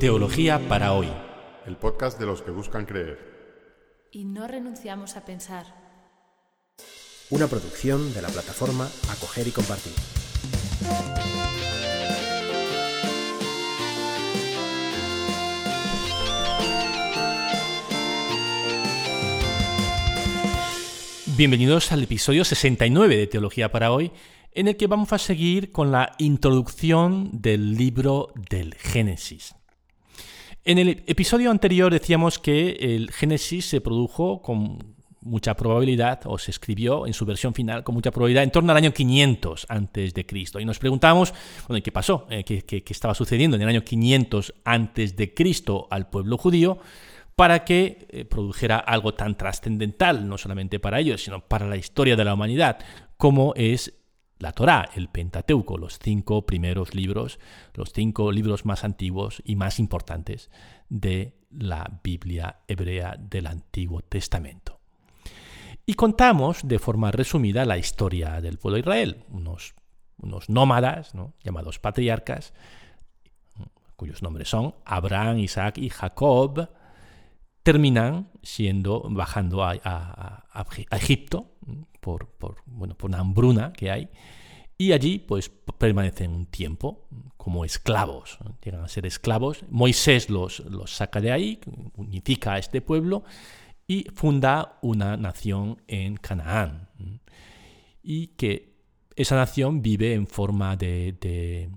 Teología para hoy. El podcast de los que buscan creer. Y no renunciamos a pensar. Una producción de la plataforma Acoger y Compartir. Bienvenidos al episodio 69 de Teología para hoy, en el que vamos a seguir con la introducción del libro del Génesis. En el episodio anterior decíamos que el Génesis se produjo con mucha probabilidad, o se escribió en su versión final con mucha probabilidad en torno al año 500 antes de Cristo. Y nos preguntamos, bueno, ¿qué pasó? Eh, ¿Qué, estaba sucediendo en el año 500 antes de Cristo al pueblo judío? para que eh, produjera algo tan trascendental, no solamente para ellos, sino para la historia de la humanidad, como es la Torá, el Pentateuco, los cinco primeros libros, los cinco libros más antiguos y más importantes de la Biblia hebrea del Antiguo Testamento. Y contamos de forma resumida la historia del pueblo de Israel, unos, unos nómadas llamados patriarcas, cuyos nombres son Abraham, Isaac y Jacob, terminan siendo, bajando a, Egipto por, bueno, por una hambruna que hay, y allí pues permanecen un tiempo como esclavos, llegan a ser esclavos. Moisés los, los saca de ahí, unifica a este pueblo y funda una nación en Canaán. Y que esa nación vive en forma de,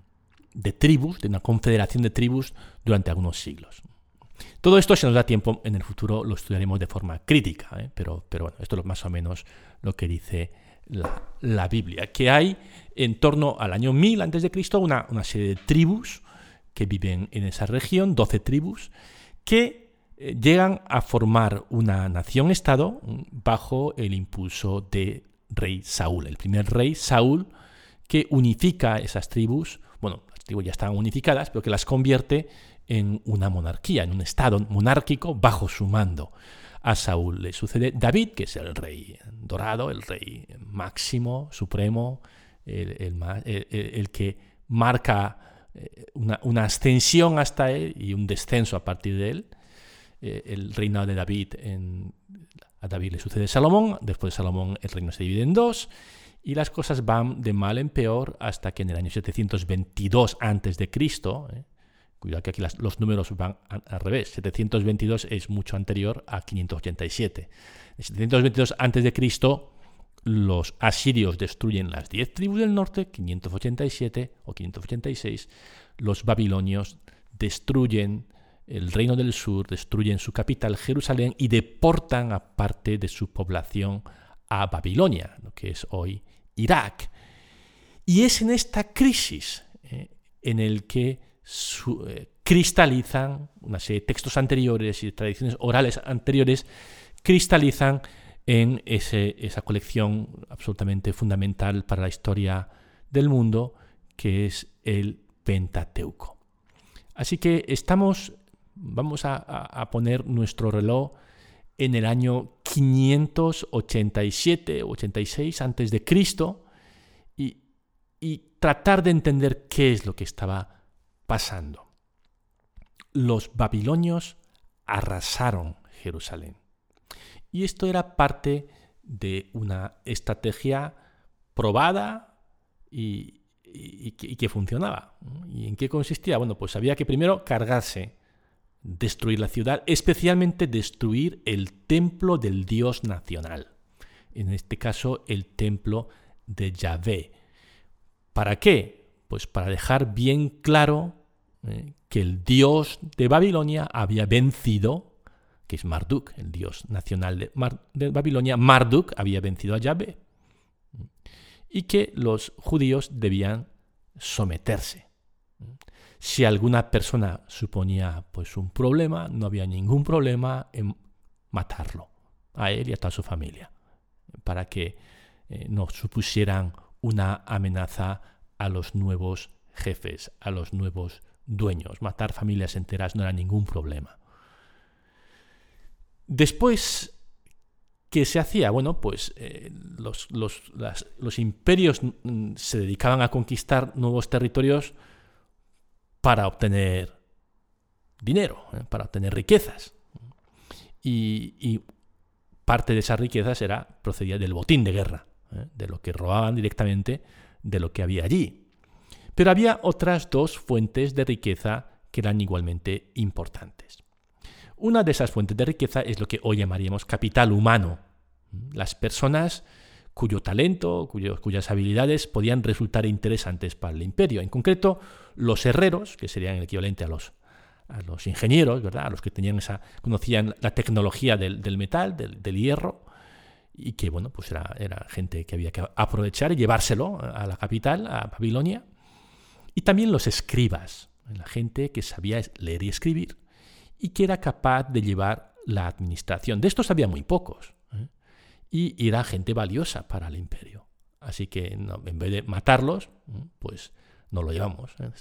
de tribus, de una confederación de tribus durante algunos siglos. Todo esto, si nos da tiempo, en el futuro lo estudiaremos de forma crítica, ¿eh? pero, bueno, esto es más o menos lo que dice la, Biblia, que hay en torno al año 1000 a.C. Una, una serie de tribus que viven en esa región, 12 tribus, que eh, llegan a formar una nación-estado bajo el impulso de rey Saúl, el primer rey Saúl, que unifica esas tribus, bueno, las tribus ya estaban unificadas, pero que las convierte en una monarquía, en un estado monárquico bajo su mando. A Saúl le sucede David, que es el rey dorado, el rey máximo, supremo, el, que marca eh, una, ascensión hasta él y un descenso a partir de él. Eh, el reinado de David, a David le sucede Salomón, después de Salomón el reino se divide en dos y las cosas van de mal en peor hasta que en el año 722 a.C., Cuidado que aquí los números van al revés. 722 es mucho anterior a 587. En 722 a.C., los asirios destruyen las 10 tribus del norte, 587 o 586. Los babilonios destruyen el reino del sur, destruyen su capital, Jerusalén, y deportan a parte de su población a Babilonia, lo que es hoy Irak. Y es en esta crisis eh, en el que eh, cristalizan, una serie de textos anteriores y tradiciones orales anteriores, cristalizan en esa colección absolutamente fundamental para la historia del mundo, que es el Pentateuco. Así que estamos, vamos a, poner nuestro reloj en el año 587 o 86 antes de Cristo y tratar de entender qué es lo que estaba pasando. Los babilonios arrasaron Jerusalén. Y esto era parte de una estrategia probada y, que funcionaba. ¿Y en qué consistía? Bueno, pues había que primero cargarse, destruir la ciudad, especialmente destruir el templo del Dios nacional. En este caso, el templo de Yahvé. ¿Para qué? Pues para dejar bien claro ¿eh? que el dios de Babilonia había vencido, que es Marduk, el dios nacional de, Babilonia, Marduk había vencido a Yahvé, y que los judíos debían someterse. Si alguna persona suponía pues un problema, no había ningún problema en matarlo, a él y a toda su familia, para que eh, no supusieran una amenaza a los nuevos jefes, a los nuevos dueños. Matar familias enteras no era ningún problema. Después, ¿qué se hacía? Bueno, pues eh, los, los, imperios mm, se dedicaban a conquistar nuevos territorios para obtener dinero, ¿eh? para obtener riquezas. Y, parte de esas riquezas era, procedía del botín de guerra, ¿eh? de lo que robaban directamente de lo que había allí. Pero había otras dos fuentes de riqueza que eran igualmente importantes. Una de esas fuentes de riqueza es lo que hoy llamaríamos capital humano. Las personas cuyo talento, cuyas habilidades podían resultar interesantes para el imperio. En concreto, los herreros, que serían el equivalente a los, a los ingenieros, ¿verdad? a los que tenían esa, conocían la tecnología del, metal, del, hierro, y que bueno, pues era, era gente que había que aprovechar y llevárselo a la capital, a Babilonia. Y también los escribas, la gente que sabía leer y escribir y que era capaz de llevar la administración. De estos había muy pocos. ¿eh? Y era gente valiosa para el imperio. Así que en vez de matarlos, pues no lo llevamos. ¿eh?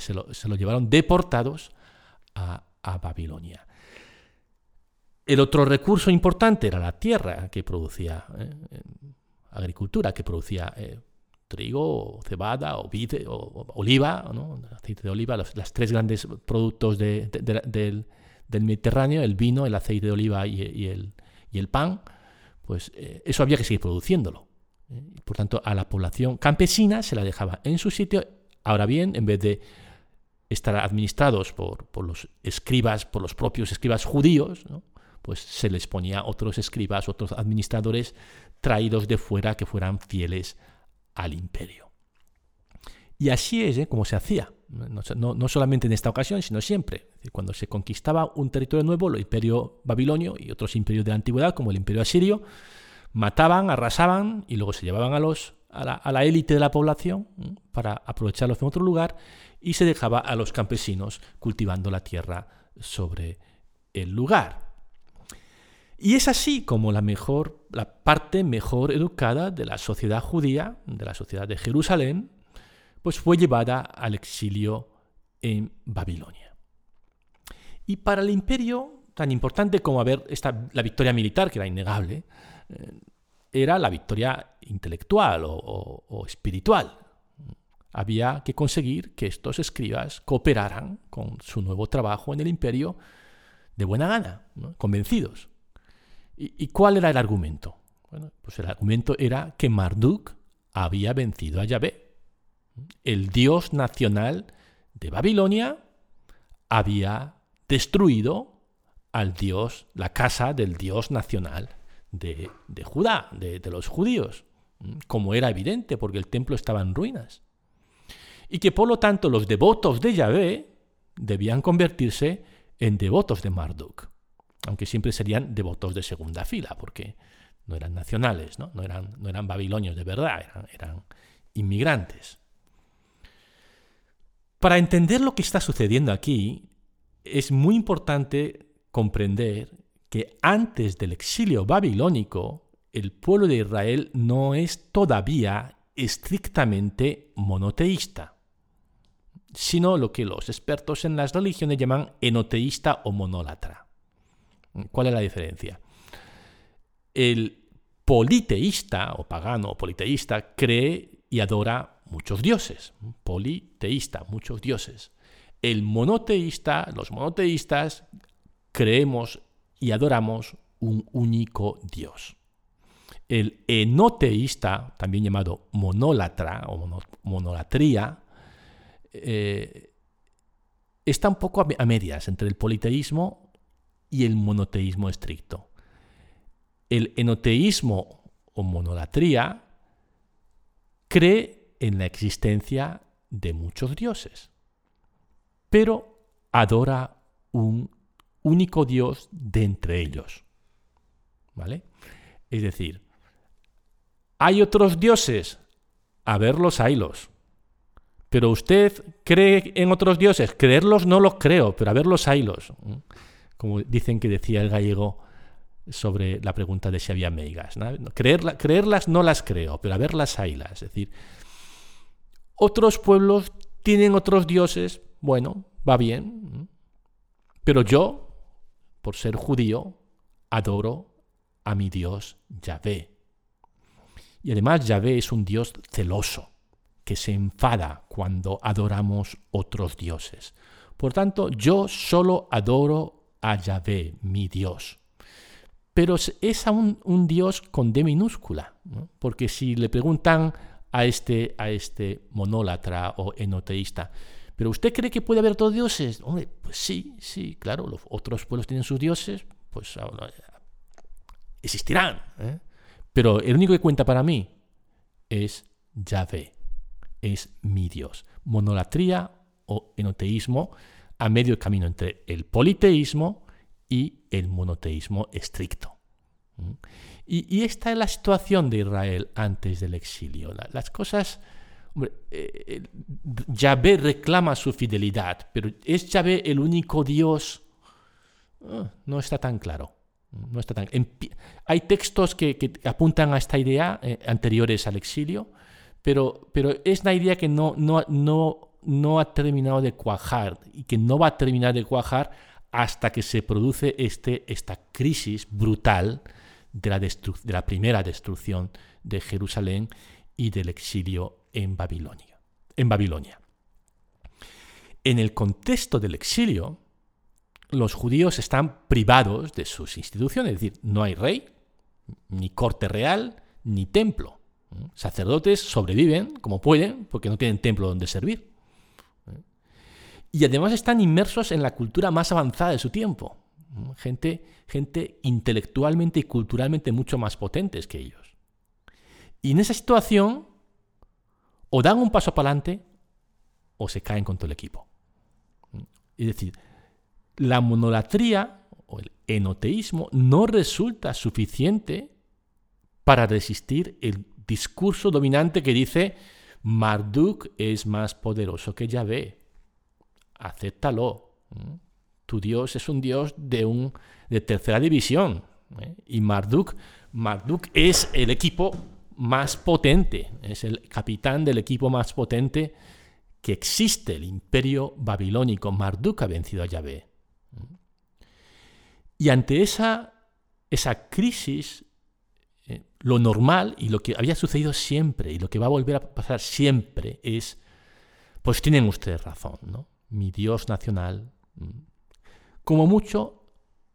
se, lo, llevaron deportados a, Babilonia. El otro recurso importante era la tierra que producía ¿eh? agricultura, que producía trigo, cebada, o, vide, o, oliva, aceite de oliva, los, tres grandes productos del, Mediterráneo, el vino, el aceite de oliva y, el, pan, pues eh, eso había que seguir produciéndolo. ¿eh? Por tanto, a la población campesina se la dejaba en su sitio. Ahora bien, en vez de estar administrados por, los escribas, por los propios escribas judíos, pues se les ponía otros escribas, otros administradores traídos de fuera que fueran fieles al imperio. Y así es ¿eh? como se hacía, no, solamente en esta ocasión, sino siempre. Cuando se conquistaba un territorio nuevo, el imperio babilonio y otros imperios de la antigüedad, como el imperio asirio, mataban, arrasaban y luego se llevaban a, los, a la élite de la población para aprovecharlos en otro lugar y se dejaba a los campesinos cultivando la tierra sobre el lugar. Y es así como la mejor, la parte mejor educada de la sociedad judía, de la sociedad de Jerusalén, pues fue llevada al exilio en Babilonia. Y para el imperio, tan importante como haber esta, la victoria militar, que era innegable, eh, era la victoria intelectual o, espiritual. Había que conseguir que estos escribas cooperaran con su nuevo trabajo en el imperio de buena gana, convencidos. ¿Y, cuál era el argumento? Pues el argumento era que Marduk había vencido a Yahvé. El dios nacional de Babilonia había destruido al dios, la casa del dios nacional de, Judá, de, de los judíos, como era evidente, porque el templo estaba en ruinas. Y que por lo tanto los devotos de Yahvé debían convertirse en devotos de Marduk aunque siempre serían devotos de segunda fila, porque no eran nacionales, no, eran, babilonios de verdad, eran, eran inmigrantes. Para entender lo que está sucediendo aquí, es muy importante comprender que antes del exilio babilónico, el pueblo de Israel no es todavía estrictamente monoteísta, sino lo que los expertos en las religiones llaman enoteísta o monólatra. ¿Cuál es la diferencia? El politeísta o pagano o politeísta cree y adora muchos dioses. Politeísta, muchos dioses. El monoteísta, los monoteístas, creemos y adoramos un único Dios. El enoteísta, también llamado monólatra o monolatría, eh, está un poco a medias entre el politeísmo y el monoteísmo estricto. El enoteísmo o monolatría cree en la existencia de muchos dioses, pero adora un único Dios de entre ellos. ¿Vale? Es decir, hay otros dioses, a verlos haylos. Pero usted cree en otros dioses, creerlos no los creo, pero a verlos haylos como dicen que decía el gallego sobre la pregunta de si había meigas. creerlas no las creo, pero a verlas haylas. Es decir, otros pueblos tienen otros dioses, bueno, va bien, pero yo, por ser judío, adoro a mi Dios Yahvé. Y además Yahvé es un Dios celoso, que se enfada cuando adoramos otros dioses Por tanto, yo solo adoro a Yahvé, mi Dios. Pero es aún un Dios con D minúscula, porque si le preguntan a este, a este monólatra o enoteísta, ¿pero usted cree que puede haber otros dioses? Hombre, pues sí, sí, claro, los otros pueblos tienen sus dioses, pues existirán. ¿eh? Pero el único que cuenta para mí es Yahvé, es mi Dios. Monolatría o enoteísmo a medio camino entre el politeísmo y el monoteísmo estricto. ¿Mm? Y, esta es la situación de Israel antes del exilio. las cosas... Hombre, eh, Yahvé reclama su fidelidad, pero ¿es Yahvé el único Dios? Ah, no está tan claro. No está tan, hay textos que, apuntan a esta idea eh, anteriores al exilio, pero, pero es una idea que no, no, no, no ha terminado de cuajar y que no va a terminar de cuajar hasta que se produce este, esta crisis brutal de la, de la primera destrucción de Jerusalén y del exilio en Babilonia. En Babilonia. En el contexto del exilio, los judíos están privados de sus instituciones, es decir, no hay rey, ni corte real, ni templo. Sacerdotes sobreviven como pueden porque no tienen templo donde servir y además están inmersos en la cultura más avanzada de su tiempo. Gente, gente intelectualmente y culturalmente mucho más potentes que ellos. Y en esa situación, o dan un paso para adelante o se caen con todo el equipo. Es decir, la monolatría o el enoteísmo no resulta suficiente para resistir el discurso dominante que dice Marduk es más poderoso que Yahvé acéptalo. Tu Dios es un Dios de, un, de tercera división. ¿eh? Y Marduk, Marduk es el equipo más potente, es el capitán del equipo más potente que existe, el imperio babilónico. Marduk ha vencido a Yahvé. Y ante esa, esa crisis, eh, lo normal y lo que había sucedido siempre y lo que va a volver a pasar siempre es, pues tienen ustedes razón, ¿no? Mi Dios nacional, mm, como mucho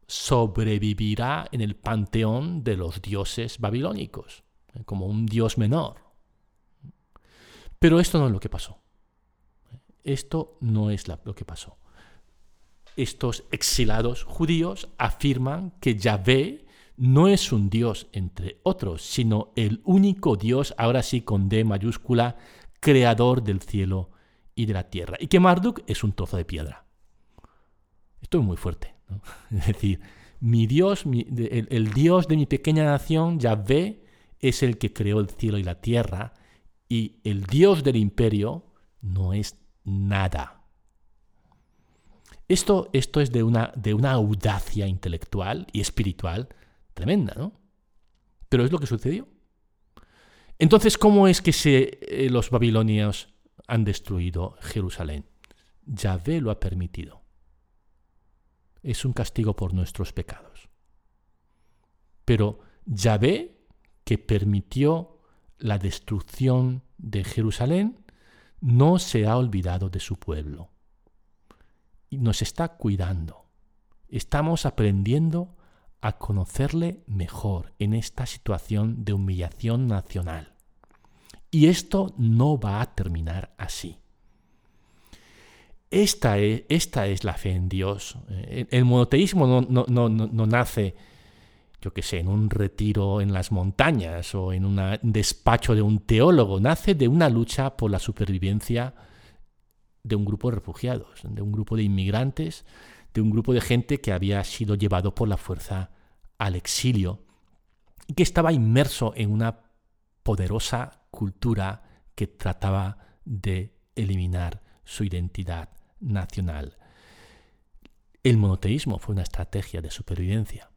sobrevivirá en el panteón de los dioses babilónicos, eh, como un dios menor. Pero esto no es lo que pasó. Esto no es lo que pasó. Estos exilados judíos afirman que Yahvé no es un dios entre otros, sino el único dios, ahora sí con D mayúscula, creador del cielo y de la tierra, y que Marduk es un trozo de piedra. Esto es muy fuerte. Es decir, mi Dios, el, Dios de mi pequeña nación, Yahvé, es el que creó el cielo y la tierra, y el Dios del imperio no es nada. Esto, esto es de una, de una audacia intelectual y espiritual tremenda, ¿no? Pero es lo que sucedió. Entonces, ¿cómo es que se, eh, los babilonios han destruido Jerusalén. Yahvé lo ha permitido. Es un castigo por nuestros pecados. Pero Yahvé, que permitió la destrucción de Jerusalén, no se ha olvidado de su pueblo. Y nos está cuidando. Estamos aprendiendo a conocerle mejor en esta situación de humillación nacional. Y esto no va a terminar así. Esta es, esta es la fe en Dios. Eh, el, monoteísmo no, no, nace, yo qué sé, en un retiro en las montañas o en un despacho de un teólogo. Nace de una lucha por la supervivencia de un grupo de refugiados, de un grupo de inmigrantes, de un grupo de gente que había sido llevado por la fuerza al exilio y que estaba inmerso en una poderosa cultura que trataba de eliminar su identidad nacional. El monoteísmo fue una estrategia de supervivencia.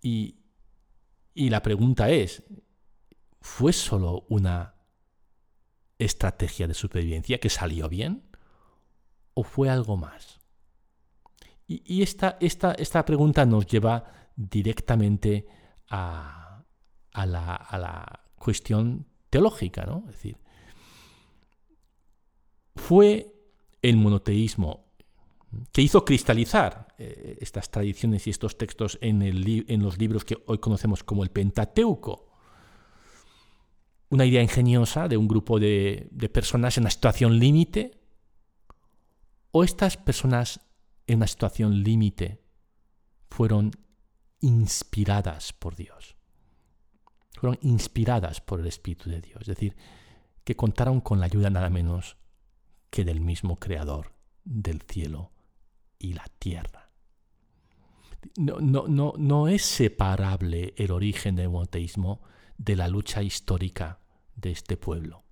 Y, y la pregunta es, ¿fue solo una estrategia de supervivencia que salió bien? ¿O fue algo más? Y, esta, esta, esta, pregunta nos lleva directamente a, a, la, a la cuestión teológica, ¿no? Es decir, fue el monoteísmo, que hizo cristalizar eh, estas tradiciones y estos textos en, los libros que hoy conocemos como el Pentateuco. Una idea ingeniosa de un grupo de, de personas en una situación límite, o estas personas en una situación límite fueron inspiradas por Dios. Fueron inspiradas por el Espíritu de Dios. Es decir, que contaron con la ayuda nada menos que del mismo Creador del cielo y la tierra. No, no, no, no es separable el origen del monoteísmo de la lucha histórica de este pueblo.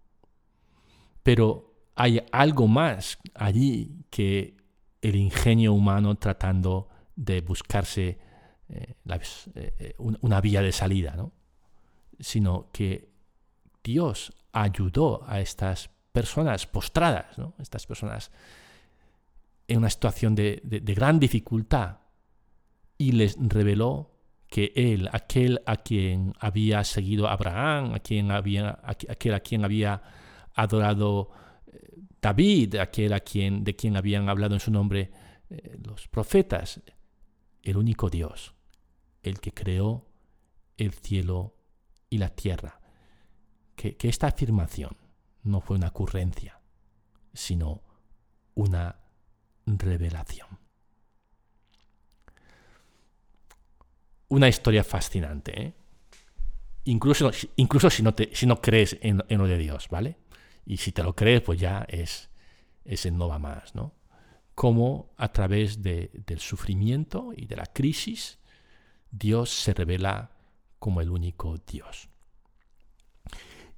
Pero hay algo más allí que el ingenio humano tratando de buscarse eh, eh, una vía de salida, ¿no? Sino que Dios ayudó a estas personas postradas, ¿no? estas personas en una situación de, gran dificultad, y les reveló que Él, aquel a quien había seguido Abraham, a quien había, aquel a quien había adorado eh, David, aquel a quien, de quien habían hablado en su nombre eh, los profetas, el único Dios, el que creó el cielo y la tierra. Que, esta afirmación no fue una ocurrencia, sino una revelación. Una historia fascinante, ¿eh? incluso, incluso si, no crees en, lo de Dios, ¿vale? Y si te lo crees, pues ya es, ese no va más, ¿no? Cómo a través del sufrimiento y de la crisis, Dios se revela como el único Dios.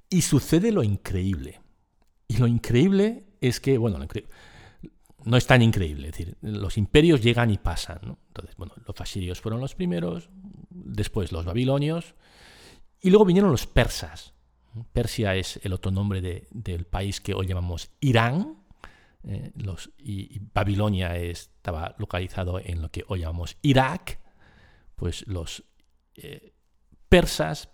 Y sucede lo increíble. Y lo increíble es que, bueno, no es tan increíble. Es decir, los imperios llegan y pasan. Entonces, bueno, los asirios fueron los primeros, después los babilonios, y luego vinieron los persas. Persia es el otro nombre del país que hoy llamamos Irán, eh, y, Babilonia estaba localizado en lo que hoy llamamos Irak, pues los eh, persas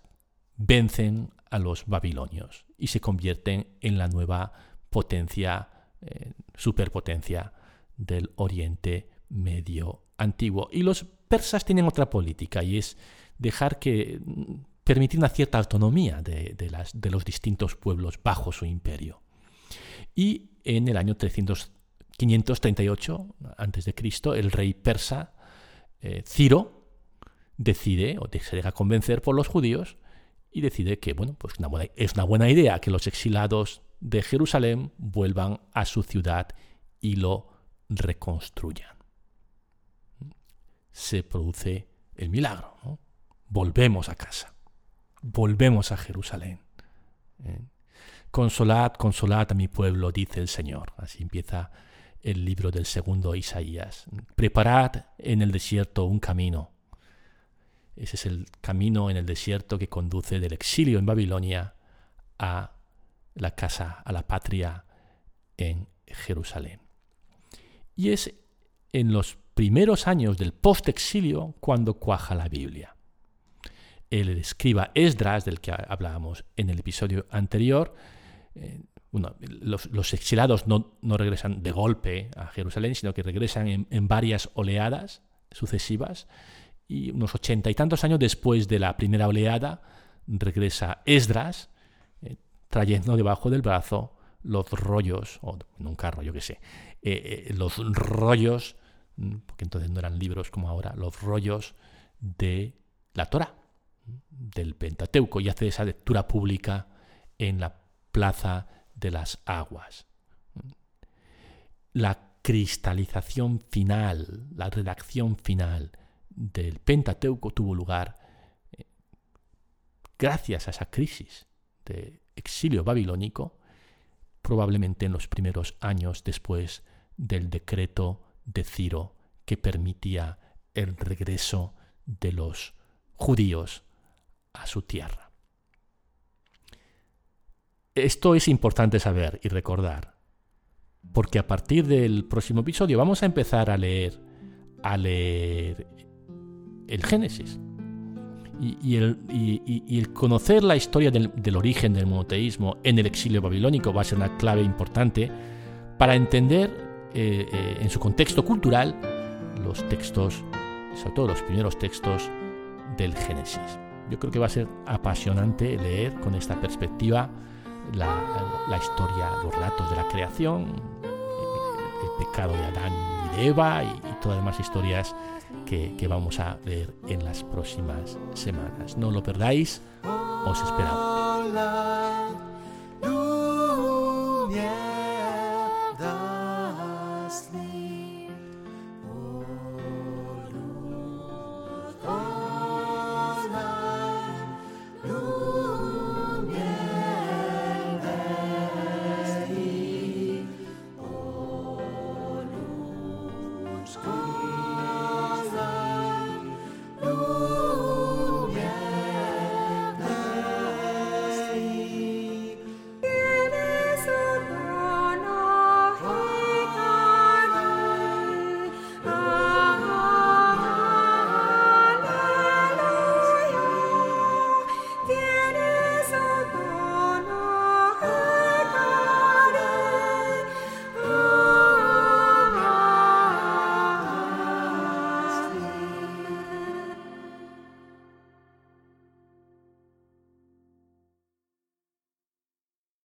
vencen a los babilonios y se convierten en la nueva potencia, eh, superpotencia del Oriente Medio antiguo. Y los persas tienen otra política y es dejar que mm, permitir una cierta autonomía de, de los distintos pueblos bajo su imperio. Y en el año 300, 538 a.C., el rey persa eh, Ciro decide, o se deja convencer por los judíos, y decide que bueno, pues es una buena idea que los exilados de Jerusalén vuelvan a su ciudad y lo reconstruyan. Se produce el milagro. Volvemos a casa. Volvemos a Jerusalén. ¿eh? Consolad, consolad a mi pueblo, dice el Señor. Así empieza el libro del segundo Isaías. Preparad en el desierto un camino ese es el camino en el desierto que conduce del exilio en Babilonia a la casa, a la patria en Jerusalén. Y es en los primeros años del post-exilio cuando cuaja la Biblia. El escriba Esdras, del que hablábamos en el episodio anterior, eh, los, exilados no, regresan de golpe a Jerusalén, sino que regresan en varias oleadas sucesivas y unos ochenta y tantos años después de la primera oleada, regresa Esdras, eh, trayendo debajo del brazo los rollos, o en un carro, yo qué sé, eh, eh, los rollos, porque entonces no eran libros como ahora, los rollos de la Torah, del Pentateuco, y hace esa lectura pública en la Plaza de las Aguas. La cristalización final, la redacción final del Pentateuco tuvo lugar eh, gracias a esa crisis de exilio babilónico, probablemente en los primeros años después del decreto de Ciro que permitía el regreso de los judíos a su tierra. Esto es importante saber y recordar, porque a partir del próximo episodio vamos a empezar a leer, a leer el Génesis. Y, el, conocer la historia del, origen del monoteísmo en el exilio babilónico va a ser una clave importante para entender eh, eh, en su contexto cultural los textos, sobre todo los primeros textos del Génesis. Yo creo que va a ser apasionante leer con esta perspectiva la, historia, los relatos de la creación, el, pecado de Adán y de Eva y, todas las demás historias que, vamos a ver en las próximas semanas. No lo perdáis, os esperamos.